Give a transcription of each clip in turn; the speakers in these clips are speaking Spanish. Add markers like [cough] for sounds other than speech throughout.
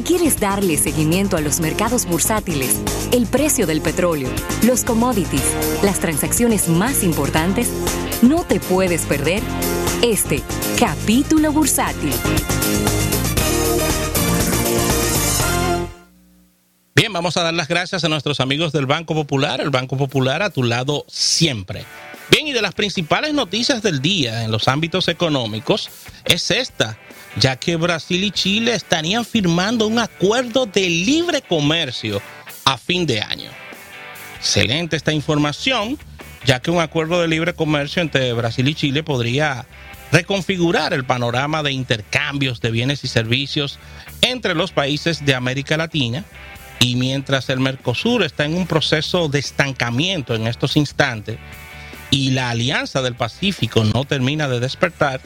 Si quieres darle seguimiento a los mercados bursátiles, el precio del petróleo, los commodities, las transacciones más importantes, no te puedes perder este capítulo bursátil. Bien, vamos a dar las gracias a nuestros amigos del Banco Popular, el Banco Popular a tu lado siempre. Bien, y de las principales noticias del día en los ámbitos económicos es esta ya que Brasil y Chile estarían firmando un acuerdo de libre comercio a fin de año. Excelente esta información, ya que un acuerdo de libre comercio entre Brasil y Chile podría reconfigurar el panorama de intercambios de bienes y servicios entre los países de América Latina y mientras el Mercosur está en un proceso de estancamiento en estos instantes y la Alianza del Pacífico no termina de despertar,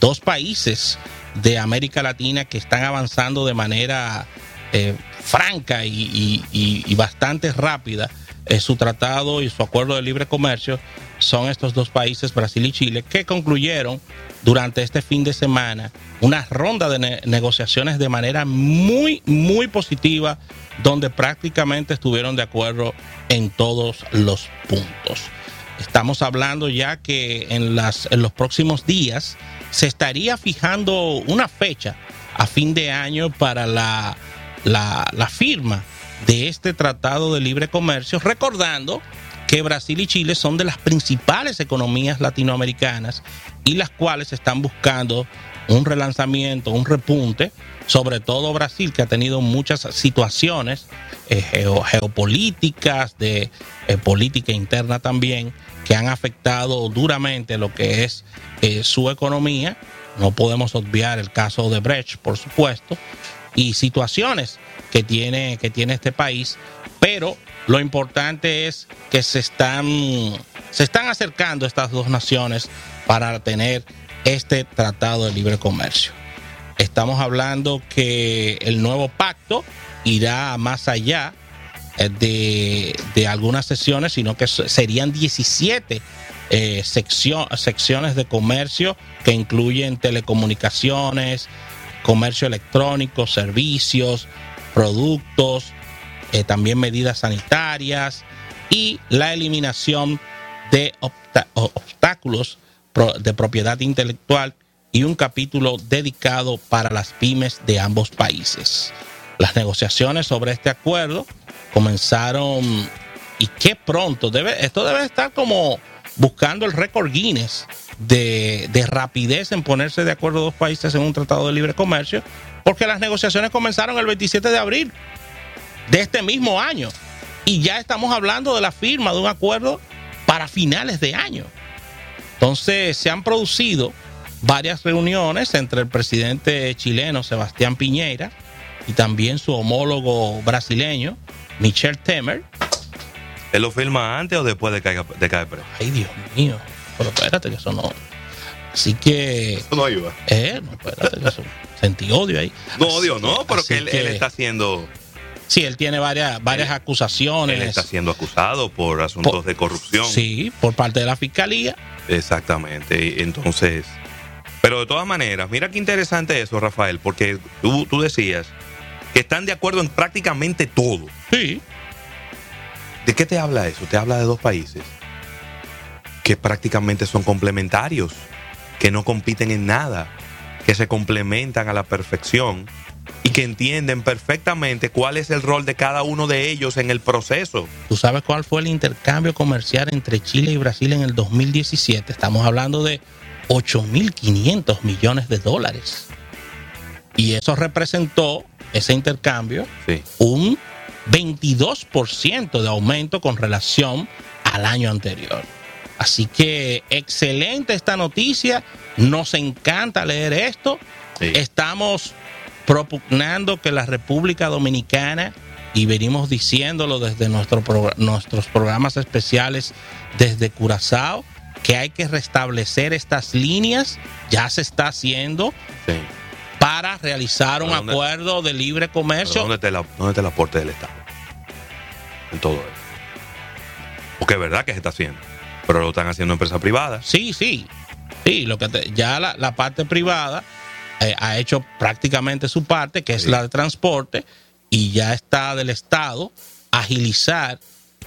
dos países de América Latina que están avanzando de manera eh, franca y, bastante rápida eh, su tratado y su acuerdo de libre comercio son estos dos países, Brasil y Chile, que concluyeron durante este fin de semana una ronda de negociaciones de manera muy, muy positiva, donde prácticamente estuvieron de acuerdo en todos los puntos. Estamos hablando ya que en, las, en los próximos días se estaría fijando una fecha a fin de año para la, la, firma de este tratado de libre comercio, recordando que Brasil y Chile son de las principales economías latinoamericanas y las cuales están buscando un relanzamiento, un repunte, sobre todo Brasil, que ha tenido muchas situaciones eh, geopolíticas, de eh, política interna también, que han afectado duramente lo que es eh, su economía. No podemos obviar el caso de Brecht, por supuesto, y situaciones que tiene, que tiene este país, pero lo importante es que se están, se están acercando estas dos naciones para tener este tratado de libre comercio. Estamos hablando que el nuevo pacto irá más allá eh, de, algunas sesiones, sino que serían 17 eh, secciones de comercio que incluyen telecomunicaciones, comercio electrónico, servicios, productos, eh, también medidas sanitarias y la eliminación de obstáculos de propiedad intelectual y un capítulo dedicado para las pymes de ambos países. Las negociaciones sobre este acuerdo comenzaron y qué pronto, debe, esto debe estar como buscando el récord Guinness de, de, rapidez en ponerse de acuerdo dos países en un tratado de libre comercio, porque las negociaciones comenzaron el 27 de abril de este mismo año y ya estamos hablando de la firma de un acuerdo para finales de año. Entonces se han producido varias reuniones entre el presidente chileno Sebastián Piñera y también su homólogo brasileño Michel Temer. ¿Él lo firma antes o después de caer, de caer preso? Ay, Dios mío. Pero espérate, que eso no. Así que. Eso no ayuda. Eh, no, espérate, que eso. [laughs] Sentí odio ahí. No, odio, no, pero que él, está haciendo. Sí, él tiene varias, varias acusaciones. Él está siendo acusado por asuntos de corrupción. Sí, por parte de la fiscalía. Exactamente. Entonces. Pero de todas maneras, mira qué interesante eso, Rafael, porque tú, tú decías que están de acuerdo en prácticamente todo. Sí. ¿De qué te habla eso? Te habla de dos países que prácticamente son complementarios, que no compiten en nada, que se complementan a la perfección y que entienden perfectamente cuál es el rol de cada uno de ellos en el proceso. ¿Tú sabes cuál fue el intercambio comercial entre Chile y Brasil en el 2017? Estamos hablando de 8.500 millones de dólares. Y eso representó ese intercambio un 22% de aumento con relación al año anterior. Así que excelente esta noticia, nos encanta leer esto. Estamos propugnando que la República Dominicana, y venimos diciéndolo desde nuestro nuestros programas especiales desde Curazao, que hay que restablecer estas líneas, ya se está haciendo. Sí para realizar un acuerdo de libre comercio. ¿Dónde está, el aporte del Estado? En todo eso. Porque es verdad que se está haciendo, pero lo están haciendo empresas privadas. Sí, sí. Sí, lo que ya la, parte privada eh, ha hecho prácticamente su parte, que es la de transporte, y ya está del Estado agilizar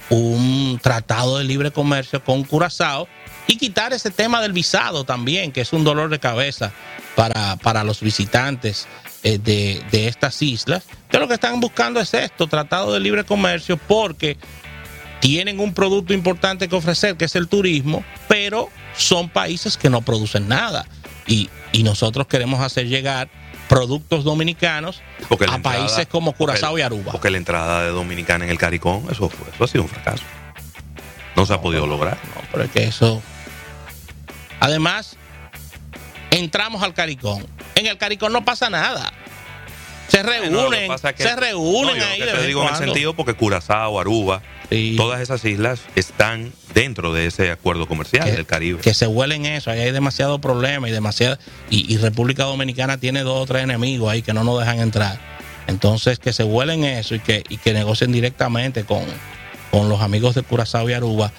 un tratado de libre comercio con Curazao y quitar ese tema del visado también, que es un dolor de cabeza para, para los visitantes eh, de, de, estas islas, que lo que están buscando es esto, tratado de libre comercio, porque tienen un producto importante que ofrecer, que es el turismo, pero son países que no producen nada. Y, y nosotros queremos hacer llegar productos dominicanos a países como Curazao y Aruba. Porque la entrada de Dominicana en el CARICOM, eso, fue, eso ha sido un fracaso. No se ha podido lograr. No, pero es que eso. Además, entramos al CARICOM. En el CARICOM no pasa nada. Se reúnen, no, que, se reúnen no, ahí. te digo en el sentido porque Curazao, Aruba, todas esas islas están dentro de ese acuerdo comercial que, del Caribe. Que se huelen eso, ahí hay demasiado problema y demasiado y, y, República Dominicana tiene dos o tres enemigos ahí que no nos dejan entrar. Entonces que se huelen eso y que, y que negocien directamente con, con los amigos de Curazao y Aruba.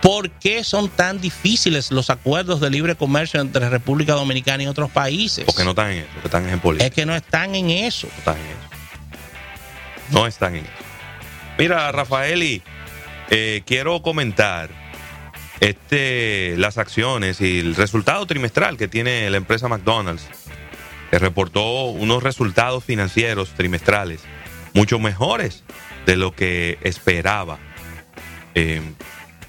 ¿Por qué son tan difíciles los acuerdos de libre comercio entre República Dominicana y otros países? Porque no están en eso, están en política. Es que no están en eso. No están en eso. No están en eso. Mira, Rafaeli, eh, quiero comentar este, las acciones y el resultado trimestral que tiene la empresa McDonald's, que reportó unos resultados financieros trimestrales mucho mejores de lo que esperaba. Eh,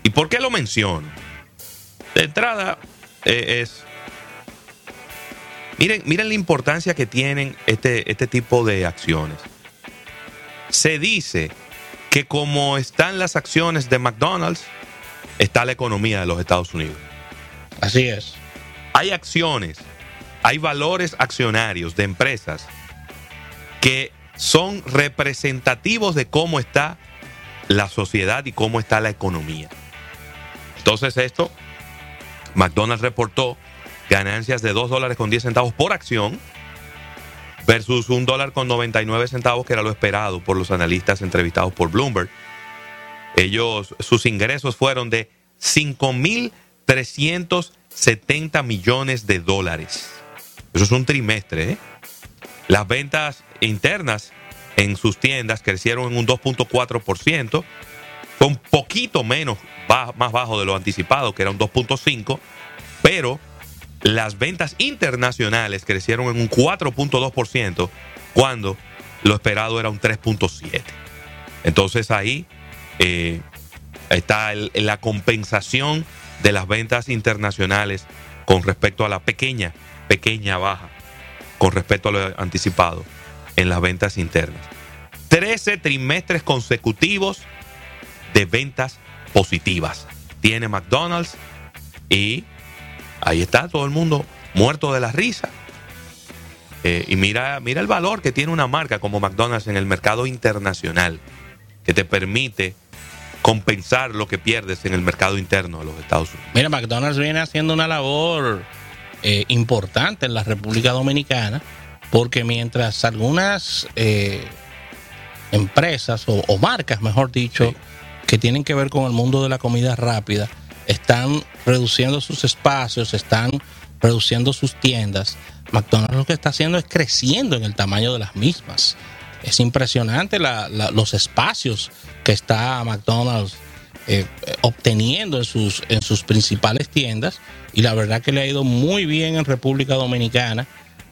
¿Y por qué lo menciono? De entrada eh, es... Miren, miren la importancia que tienen este, este tipo de acciones. Se dice que como están las acciones de McDonald's, está la economía de los Estados Unidos. Así es. Hay acciones, hay valores accionarios de empresas que son representativos de cómo está la sociedad y cómo está la economía. Entonces esto, McDonald's reportó ganancias de 2 dólares con 10 centavos por acción versus un dólar con 99 centavos que era lo esperado por los analistas entrevistados por Bloomberg. Ellos, sus ingresos fueron de 5.370 millones de dólares. Eso es un trimestre. ¿eh? Las ventas internas en sus tiendas crecieron en un 2.4%. Fue un poquito menos más bajo de lo anticipado, que era un 2.5, pero las ventas internacionales crecieron en un 4.2% cuando lo esperado era un 3.7. Entonces ahí eh, está la compensación de las ventas internacionales con respecto a la pequeña, pequeña baja, con respecto a lo anticipado en las ventas internas. 13 trimestres consecutivos de ventas positivas. Tiene McDonald's y ahí está todo el mundo muerto de la risa. Eh, y mira, mira el valor que tiene una marca como McDonald's en el mercado internacional, que te permite compensar lo que pierdes en el mercado interno de los Estados Unidos. Mira, McDonald's viene haciendo una labor eh, importante en la República Dominicana, porque mientras algunas eh, empresas o, o, marcas, mejor dicho, sí que tienen que ver con el mundo de la comida rápida están reduciendo sus espacios, están reduciendo sus tiendas. McDonald's lo que está haciendo es creciendo en el tamaño de las mismas. Es impresionante la, la, los espacios que está McDonald's eh, obteniendo en sus, en sus principales tiendas y la verdad que le ha ido muy bien en República Dominicana.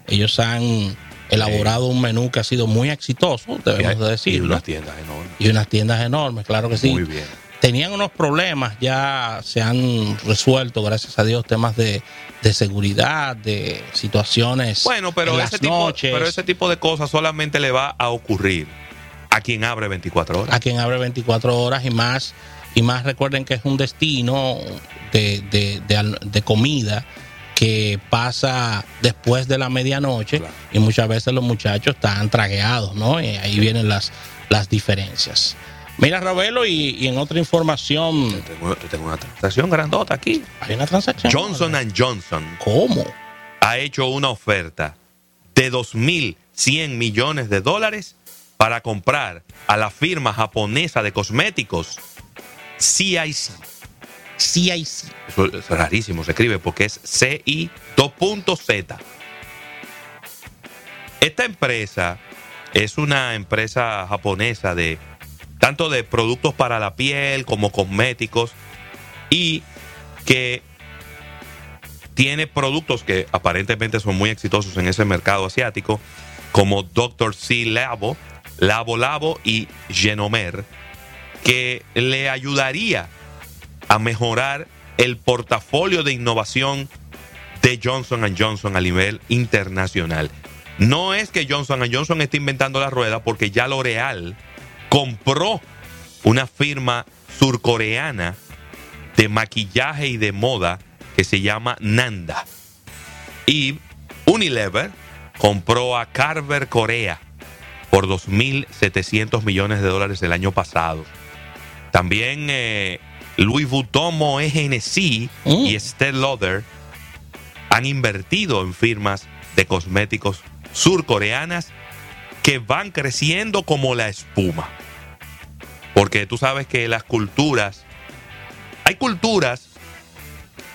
Ellos han elaborado un menú que ha sido muy exitoso, debemos de decir. Y unas tiendas enormes. Y unas tiendas enormes, claro que sí. Muy bien. Tenían unos problemas, ya se han resuelto, gracias a Dios, temas de, de seguridad, de situaciones. Bueno, pero, en ese las tipo, noches. pero ese tipo de cosas solamente le va a ocurrir a quien abre 24 horas. A quien abre 24 horas y más. Y más recuerden que es un destino de, de, de, de comida que pasa después de la medianoche Claro. y muchas veces los muchachos están tragueados, ¿no? Y ahí vienen las, las diferencias. Mira, Ravelo, y, y en otra información, Te tengo, te tengo una transacción grandota aquí. hay una transacción. Johnson Johnson ¿Cómo? ha hecho una oferta de 2.100 millones de dólares para comprar a la firma japonesa de cosméticos CIC. Sí. Eso es rarísimo, se escribe porque es CI 2.Z. Esta empresa es una empresa japonesa de tanto de productos para la piel como cosméticos y que tiene productos que aparentemente son muy exitosos en ese mercado asiático como Dr. C Labo, Labo Labo y Genomer que le ayudaría a mejorar el portafolio de innovación de Johnson Johnson a nivel internacional. No es que Johnson Johnson esté inventando la rueda porque ya L'Oreal compró una firma surcoreana de maquillaje y de moda que se llama Nanda. Y Unilever compró a Carver Corea por 2.700 millones de dólares el año pasado. También eh, Louis Vuitton, Moe y Mm. Estée Lauder han invertido en firmas de cosméticos surcoreanas que van creciendo como la espuma. Porque tú sabes que las culturas, hay culturas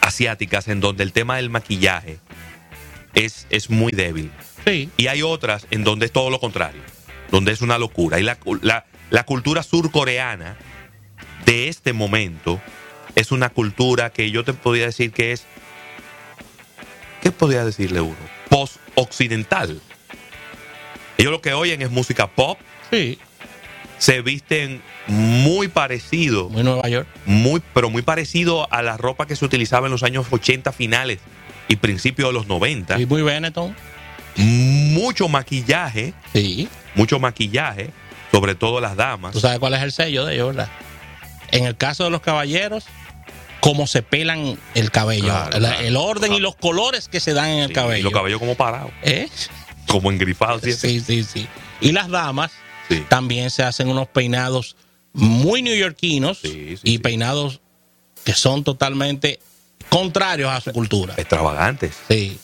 asiáticas en donde el tema del maquillaje es, es muy débil. Sí. Y hay otras en donde es todo lo contrario, donde es una locura. Y la, la- la cultura surcoreana de este momento es una cultura que yo te podría decir que es, ¿qué podría decirle uno? Post-occidental. Ellos lo que oyen es música pop, Sí. se visten muy parecido, Muy Nueva York. muy, pero muy parecido a la ropa que se utilizaba en los años 80 finales y principios de los 90. Y muy Benetton. Mucho maquillaje, Sí. mucho maquillaje, sobre todo las damas. Tú sabes cuál es el sello de ellos, ¿verdad? En el caso de los caballeros, cómo se pelan el cabello. Claro, el, claro. el orden y los colores que se dan en el Sí, cabello. Y los cabellos como parados, ¿Eh? Como engrifados. ¿sí? Sí, sí, sí. Y las damas Sí. también se hacen unos peinados muy neoyorquinos Sí, y peinados que son totalmente contrarios a su cultura. Extravagantes. Sí.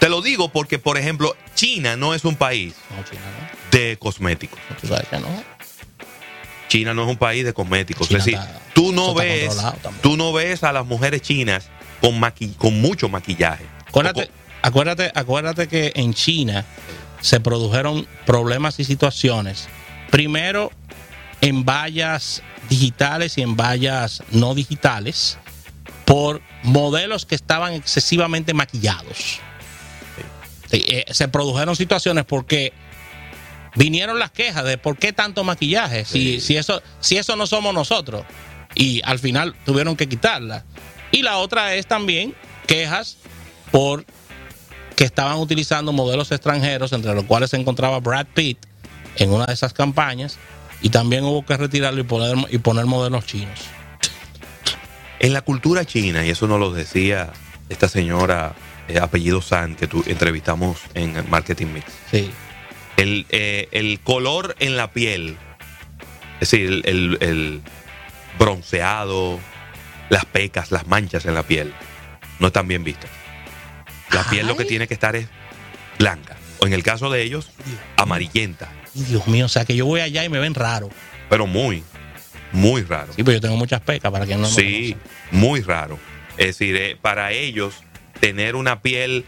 Te lo digo porque, por ejemplo, China no es un país No, China, ¿no? de cosméticos. Tú sabes que no. China no es un país de cosméticos. China es decir, está- tú no ves, tú no ves a las mujeres chinas con maqui- con mucho maquillaje. Acuérdate, acuérdate, acuérdate que en China se produjeron problemas y situaciones. Primero, en vallas digitales y en vallas no digitales, por modelos que estaban excesivamente maquillados. Sí, eh, se produjeron situaciones porque vinieron las quejas de por qué tanto maquillaje, si, Sí. si, eso, si eso no somos nosotros. Y al final tuvieron que quitarla. Y la otra es también quejas por que estaban utilizando modelos extranjeros, entre los cuales se encontraba Brad Pitt en una de esas campañas, y también hubo que retirarlo y poner, y poner modelos chinos. En la cultura china, y eso nos lo decía esta señora eh, apellido San que tú entrevistamos en Marketing Mix. Sí. El, eh, el color en la piel, es decir, el, el- el bronceado, las pecas, las manchas en la piel, no están bien vistas. La piel lo que tiene que estar es blanca, o en el caso de ellos, amarillenta, Dios mío, o sea que yo voy allá y me ven raro. pero muy, muy raro. Sí, pero yo tengo muchas pecas para quien no me Sí, muy raro. Es decir, eh, para ellos tener una piel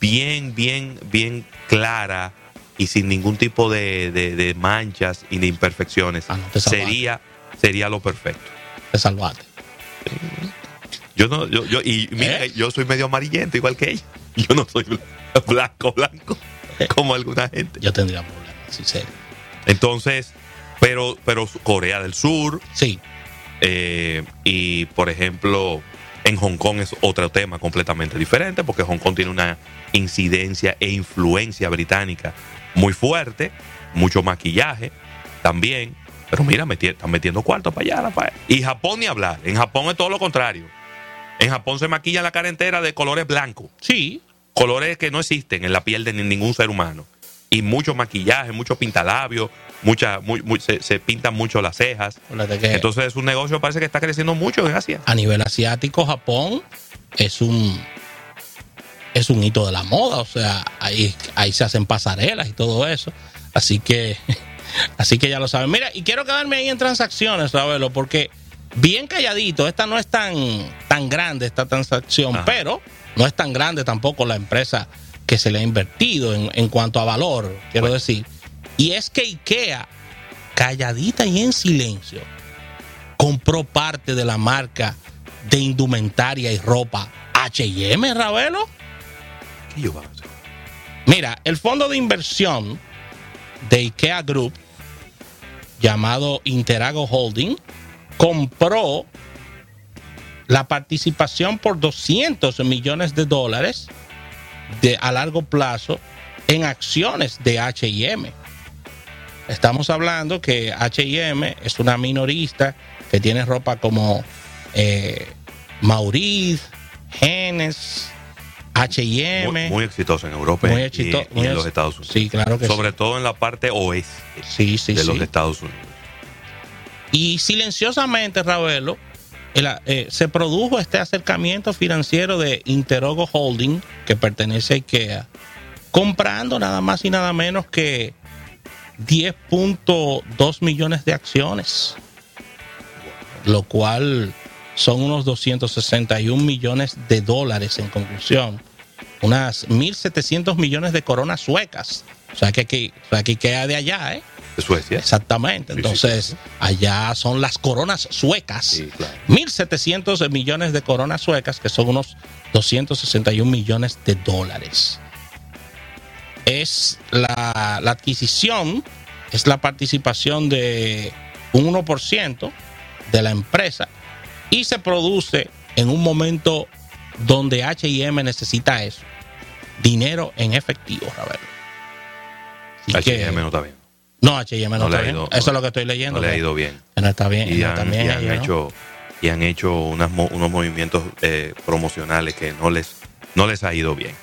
bien, bien, bien clara y sin ningún tipo de, de- de manchas y de imperfecciones Ah, no, sería, sería lo perfecto. Te salvaste. Yo no, yo, yo, y mira, ¿Eh? yo soy medio amarillento igual que ella. [laughs] Yo no soy bl- blanco, blanco, ¿Eh? como alguna gente. Yo tendría problemas, sí, serio. Entonces, pero, pero Corea del Sur, Sí, Eh, y por ejemplo, en Hong Kong es otro tema completamente diferente, porque Hong Kong tiene una incidencia e influencia británica muy fuerte, mucho maquillaje también. Pero mira, meti- están metiendo cuartos para allá. Rafael. Y Japón ni hablar. En Japón es todo lo contrario. En Japón se maquilla la cara entera de colores blancos, sí. colores que no existen en la piel de ni- ningún ser humano. Y mucho maquillaje, mucho pintalabios, mucha, muy- muy- se, se pintan mucho las cejas. Que Entonces es un negocio parece que está creciendo mucho en Asia. a nivel asiático, Japón es un es un hito de la moda, o sea, ahí, ahí se hacen pasarelas y todo eso. Así que [laughs] así que ya lo saben. Mira, y quiero quedarme ahí en transacciones, Ravelo, porque bien calladito, esta no es tan tan grande esta transacción, Ajá. pero no es tan grande tampoco la empresa que se le ha invertido en, en cuanto a valor, quiero decir. Y es que IKEA, calladita y en silencio, compró parte de la marca de indumentaria y ropa HM, Ravelo. ¿Qué yo van a hacer? Mira, el fondo de inversión de IKEA Group, llamado Interago Holding, compró la participación por 200 millones de dólares de, a largo plazo en acciones de HM. Estamos hablando que HM es una minorista que tiene ropa como eh, Mauriz, Genes, HM. Muy, muy exitoso en Europa Muy y- exito- y, en los Estados Unidos. Sí, claro que Sobre sí. todo en la parte oeste Sí, sí, de los. Estados Unidos. Y silenciosamente, Ravelo, el, eh, se produjo este acercamiento financiero de Interogo Holding, que pertenece a IKEA, comprando nada más y nada menos que 10.2 millones de acciones, lo cual son unos 261 millones de dólares en conclusión, unas 1.700 millones de coronas suecas. O sea que, aquí, o sea que IKEA de allá, ¿eh? De Suecia. Exactamente. Sí, sí, Entonces, sí. allá son las coronas suecas. Claro. 1.700 millones de coronas suecas, que son unos 261 millones de dólares. Es la, la adquisición, es la participación de un 1% de la empresa y se produce en un momento donde HM necesita eso. Dinero en efectivo, Ravel. Así que- H&M no está bien. no, HM no, No está ha bien. ido- Eso no- es lo que estoy leyendo. No le ha ido bien. no está bien. Y no han, está bien y han ellos, ¿no? hecho, y han hecho unas unos movimientos eh, promocionales que no les, no les ha ido bien.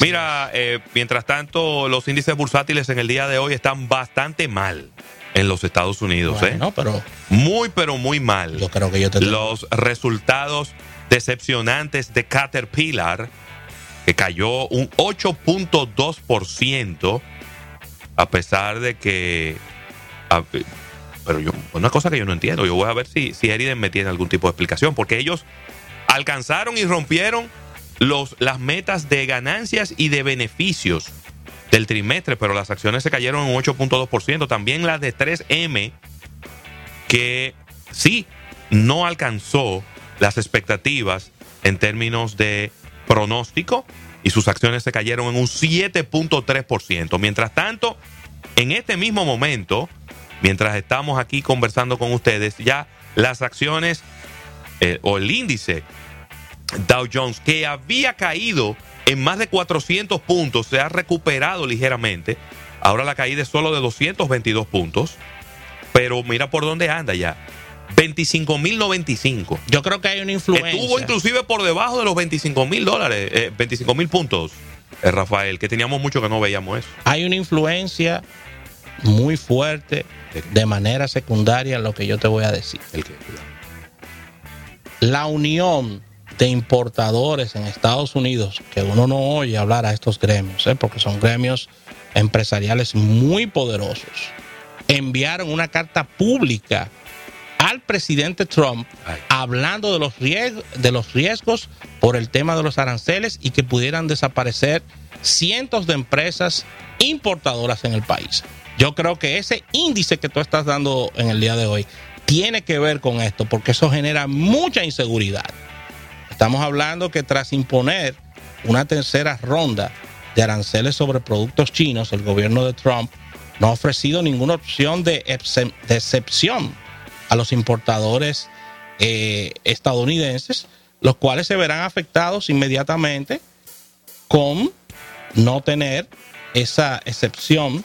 Mira, eh, mientras tanto, los índices bursátiles en el día de hoy están bastante mal en los Estados Unidos. ¿eh? Bueno, pero Muy, pero muy mal. yo creo que yo te Los resultados decepcionantes de Caterpillar, que cayó un 8.2%, a pesar de que... pero yo, una cosa que yo no entiendo, yo voy a ver si, si Eriden me tiene algún tipo de explicación, porque ellos alcanzaron y rompieron los, las metas de ganancias y de beneficios del trimestre, pero las acciones se cayeron un 8.2%. También las de 3M, que sí no alcanzó las expectativas en términos de pronóstico y sus acciones se cayeron en un 7.3%. Mientras tanto, en este mismo momento, mientras estamos aquí conversando con ustedes, ya las acciones eh, o el índice Dow Jones, que había caído en más de 400 puntos, se ha recuperado ligeramente. Ahora la caída es solo de 222 puntos. Pero mira por dónde anda ya. 25.095. Yo creo que hay una influencia. Estuvo inclusive por debajo de los 25 mil dólares, eh, 25 mil puntos, eh, Rafael, que teníamos mucho que no veíamos eso. Hay una influencia muy fuerte de manera secundaria en lo que yo te voy a decir. El que, La unión de importadores en Estados Unidos, que uno no oye hablar a estos gremios, ¿eh? porque son gremios empresariales muy poderosos, enviaron una carta pública al presidente Trump Ay. hablando de los, riesgos, de los riesgos por el tema de los aranceles y que pudieran desaparecer cientos de empresas importadoras en el país. Yo creo que ese índice que tú estás dando en el día de hoy tiene que ver con esto, porque eso genera mucha inseguridad. Estamos hablando que tras imponer una tercera ronda de aranceles sobre productos chinos, el gobierno de Trump no ha ofrecido ninguna opción de excepción los importadores eh, estadounidenses, los cuales se verán afectados inmediatamente con no tener esa excepción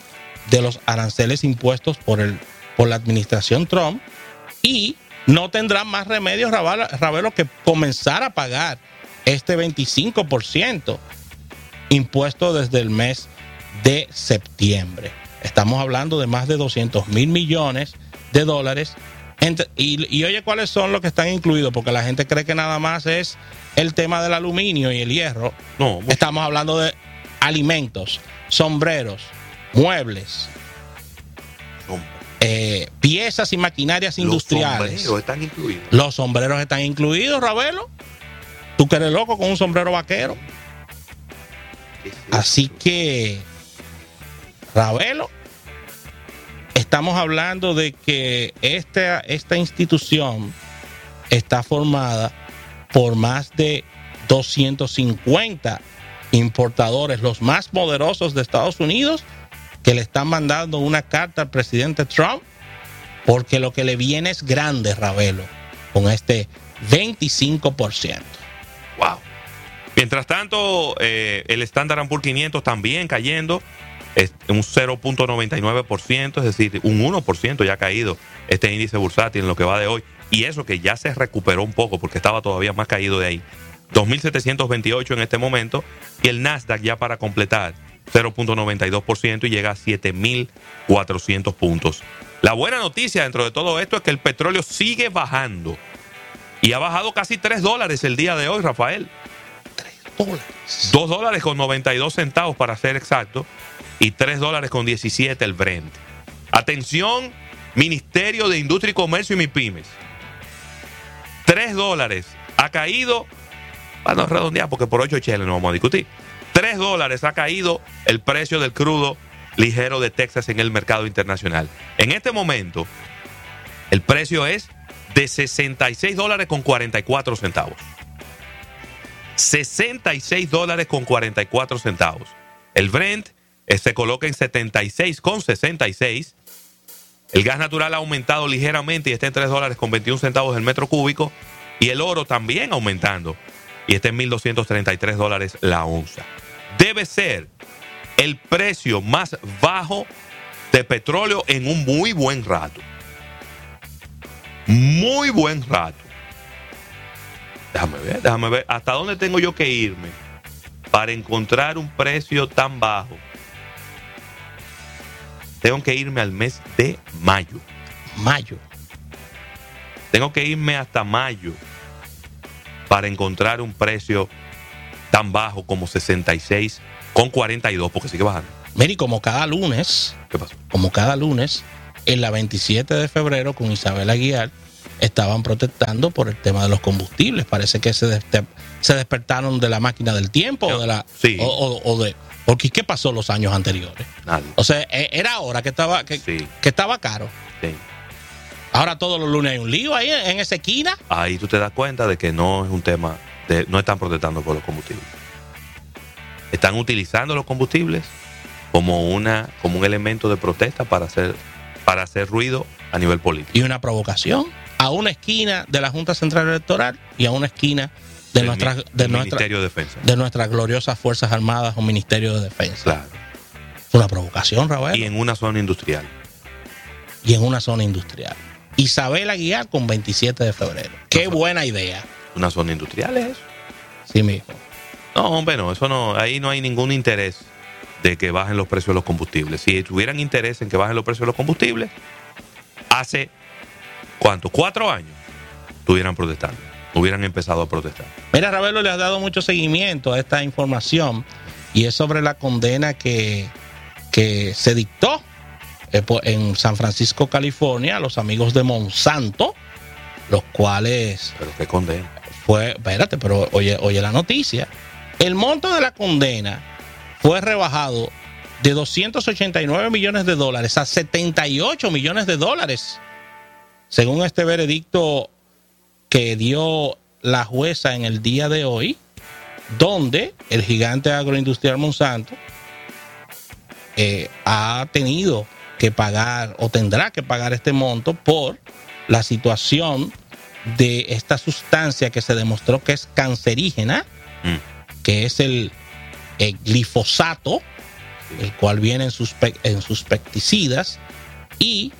de los aranceles impuestos por, el, por la administración Trump y no tendrán más remedio, Ravelo, que comenzar a pagar este 25% impuesto desde el mes de septiembre. Estamos hablando de más de 200 mil millones de dólares. Y, y oye, ¿cuáles son los que están incluidos? Porque la gente cree que nada más es el tema del aluminio y el hierro. No. Estamos hablando de alimentos, sombreros, muebles, eh, piezas y maquinarias los industriales. sombreros están incluidos. Los sombreros están incluidos, Ravelo. Tú que eres loco con un sombrero vaquero. Así que, Ravelo, estamos hablando de que esta, esta institución está formada por más de 250 importadores, los más poderosos de Estados Unidos, que le están mandando una carta al presidente Trump, porque lo que le viene es grande, Ravelo, con este 25%. Wow. Mientras tanto, eh, el Standard Poor's 500 también cayendo, es un 0.99%, es decir, un 1% ya ha caído este índice bursátil en lo que va de hoy. Y eso que ya se recuperó un poco porque estaba todavía más caído de ahí. 2.728 en este momento y el Nasdaq ya para completar 0.92% y llega a 7.400 puntos. La buena noticia dentro de todo esto es que el petróleo sigue bajando y ha bajado casi 3 dólares el día de hoy, Rafael. 3 dólares. 2 dólares con 92 centavos para ser exacto y 3 dólares con 17 el Brent. Atención, Ministerio de Industria y Comercio y MIPIMES. 3 dólares ha caído, bueno, redondear porque por 8 cheles no vamos a discutir. 3 dólares ha caído el precio del crudo ligero de Texas en el mercado internacional. En este momento, el precio es de 66 dólares con 44 centavos. 66 dólares con 44 centavos. El Brent se coloca en 76 con 66. El gas natural ha aumentado ligeramente y está en 3 dólares con 21 centavos el metro cúbico. Y el oro también aumentando y está en 1.233 dólares la onza. Debe ser el precio más bajo de petróleo en un muy buen rato. Muy buen rato. Déjame ver, déjame ver. ¿Hasta dónde tengo yo que irme para encontrar un precio tan bajo? Tengo que irme al mes de mayo. Mayo. Tengo que irme hasta mayo para encontrar un precio tan bajo como 66 con 42, porque sigue bajando. Mire, como cada lunes, ¿Qué pasó? como cada lunes, en la 27 de febrero con Isabel Aguiar, estaban protestando por el tema de los combustibles. Parece que se, se despertaron de la máquina del tiempo o de la Sí. o, o- o de porque ¿qué pasó los años anteriores? Nadie. O sea, e- era ahora que estaba que, Sí. que estaba caro. Sí. Ahora todos los lunes hay un lío ahí en, en esa esquina. Ahí tú te das cuenta de que no es un tema, de, no están protestando por los combustibles. Están utilizando los combustibles como, una, como un elemento de protesta para hacer, para hacer ruido a nivel político. y una provocación a una esquina de la Junta Central Electoral y a una esquina de nuestra, Ministerio de Defensa. de nuestras gloriosas Fuerzas Armadas o Ministerio de Defensa. Claro. Una provocación, Rafael. Y en una zona industrial. y en una zona industrial. Isabel Aguiar con 27 de febrero. Qué buena idea. ¿Una zona industrial es eso? Sí, mijo. No, hombre, no, eso no, ahí no hay ningún interés de que bajen los precios de los combustibles. Si tuvieran interés en que bajen los precios de los combustibles, hace, ¿cuánto? Cuatro años, estuvieran protestando, hubieran empezado a protestar. Mira, Ravelo le ha dado mucho seguimiento a esta información y es sobre la condena que, que se dictó eh, en San Francisco, California, a los amigos de Monsanto, los cuales Pero qué condena. fue, espérate, pero oye, oye la noticia. El monto de la condena fue rebajado de 289 millones de dólares a 78 millones de dólares, según este veredicto que dio la jueza en el día de hoy, donde el gigante agroindustrial Monsanto eh, ha tenido que pagar o tendrá que pagar este monto por la situación de esta sustancia que se demostró que es cancerígena, Mm. que es el, el glifosato, el cual viene en sus, en sus pesticidas, y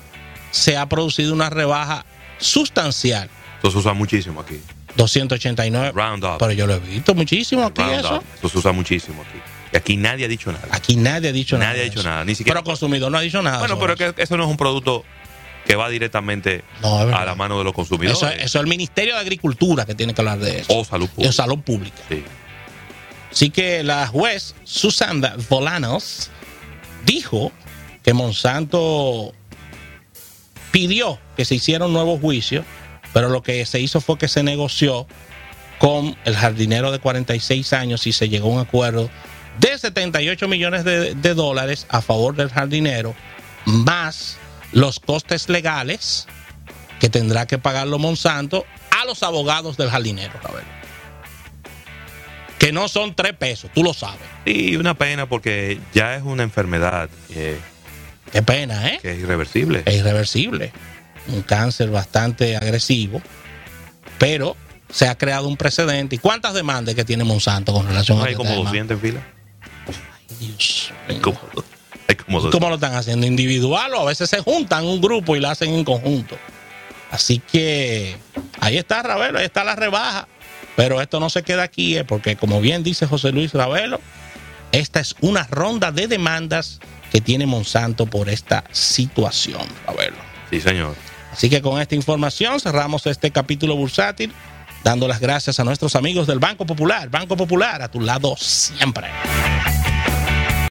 se ha producido una rebaja sustancial, Eso se usa muchísimo aquí. 289. Roundup. Pero yo lo he visto muchísimo aquí Roundup. eso. Eso se usa muchísimo aquí. Y aquí nadie ha dicho nada. Aquí nadie ha dicho nada. Nadie ha dicho eso. nada, ni siquiera- Pero consumidor no ha dicho nada. Bueno, pero eso. que eso no es un producto que va directamente No, a la mano de los consumidores. Eso, eso es el Ministerio de Agricultura que tiene que hablar de eso. o salud pública. salud pública. Sí. Así que la juez Susana Volanos dijo que Monsanto pidió que se hiciera un nuevo juicio, pero lo que se hizo fue que se negoció con el jardinero de 46 años y se llegó a un acuerdo de 78 millones de, de dólares a favor del jardinero, más los costes legales que tendrá que pagarlo Monsanto a los abogados del jardinero, Ravelo. Que no son tres pesos, tú lo sabes. Y una pena porque ya es una enfermedad eh, Qué pena, ¿eh? que es irreversible. Es irreversible. Un cáncer bastante agresivo. Pero se ha creado un precedente. ¿Y cuántas demandas que tiene Monsanto con relación a Hay este como tema? 200 en fila. Dios como, hay como 200. ¿Cómo lo están haciendo? ¿Individual o a veces se juntan un grupo y lo hacen en conjunto? Así que ahí está Ravelo, ahí está la rebaja. Pero esto no se queda aquí, eh, porque como bien dice José Luis Ravelo, esta es una ronda de demandas que tiene Monsanto por esta situación, Ravelo. Sí, señor. Así que con esta información cerramos este capítulo bursátil, dando las gracias a nuestros amigos del Banco Popular. Banco Popular, a tu lado siempre.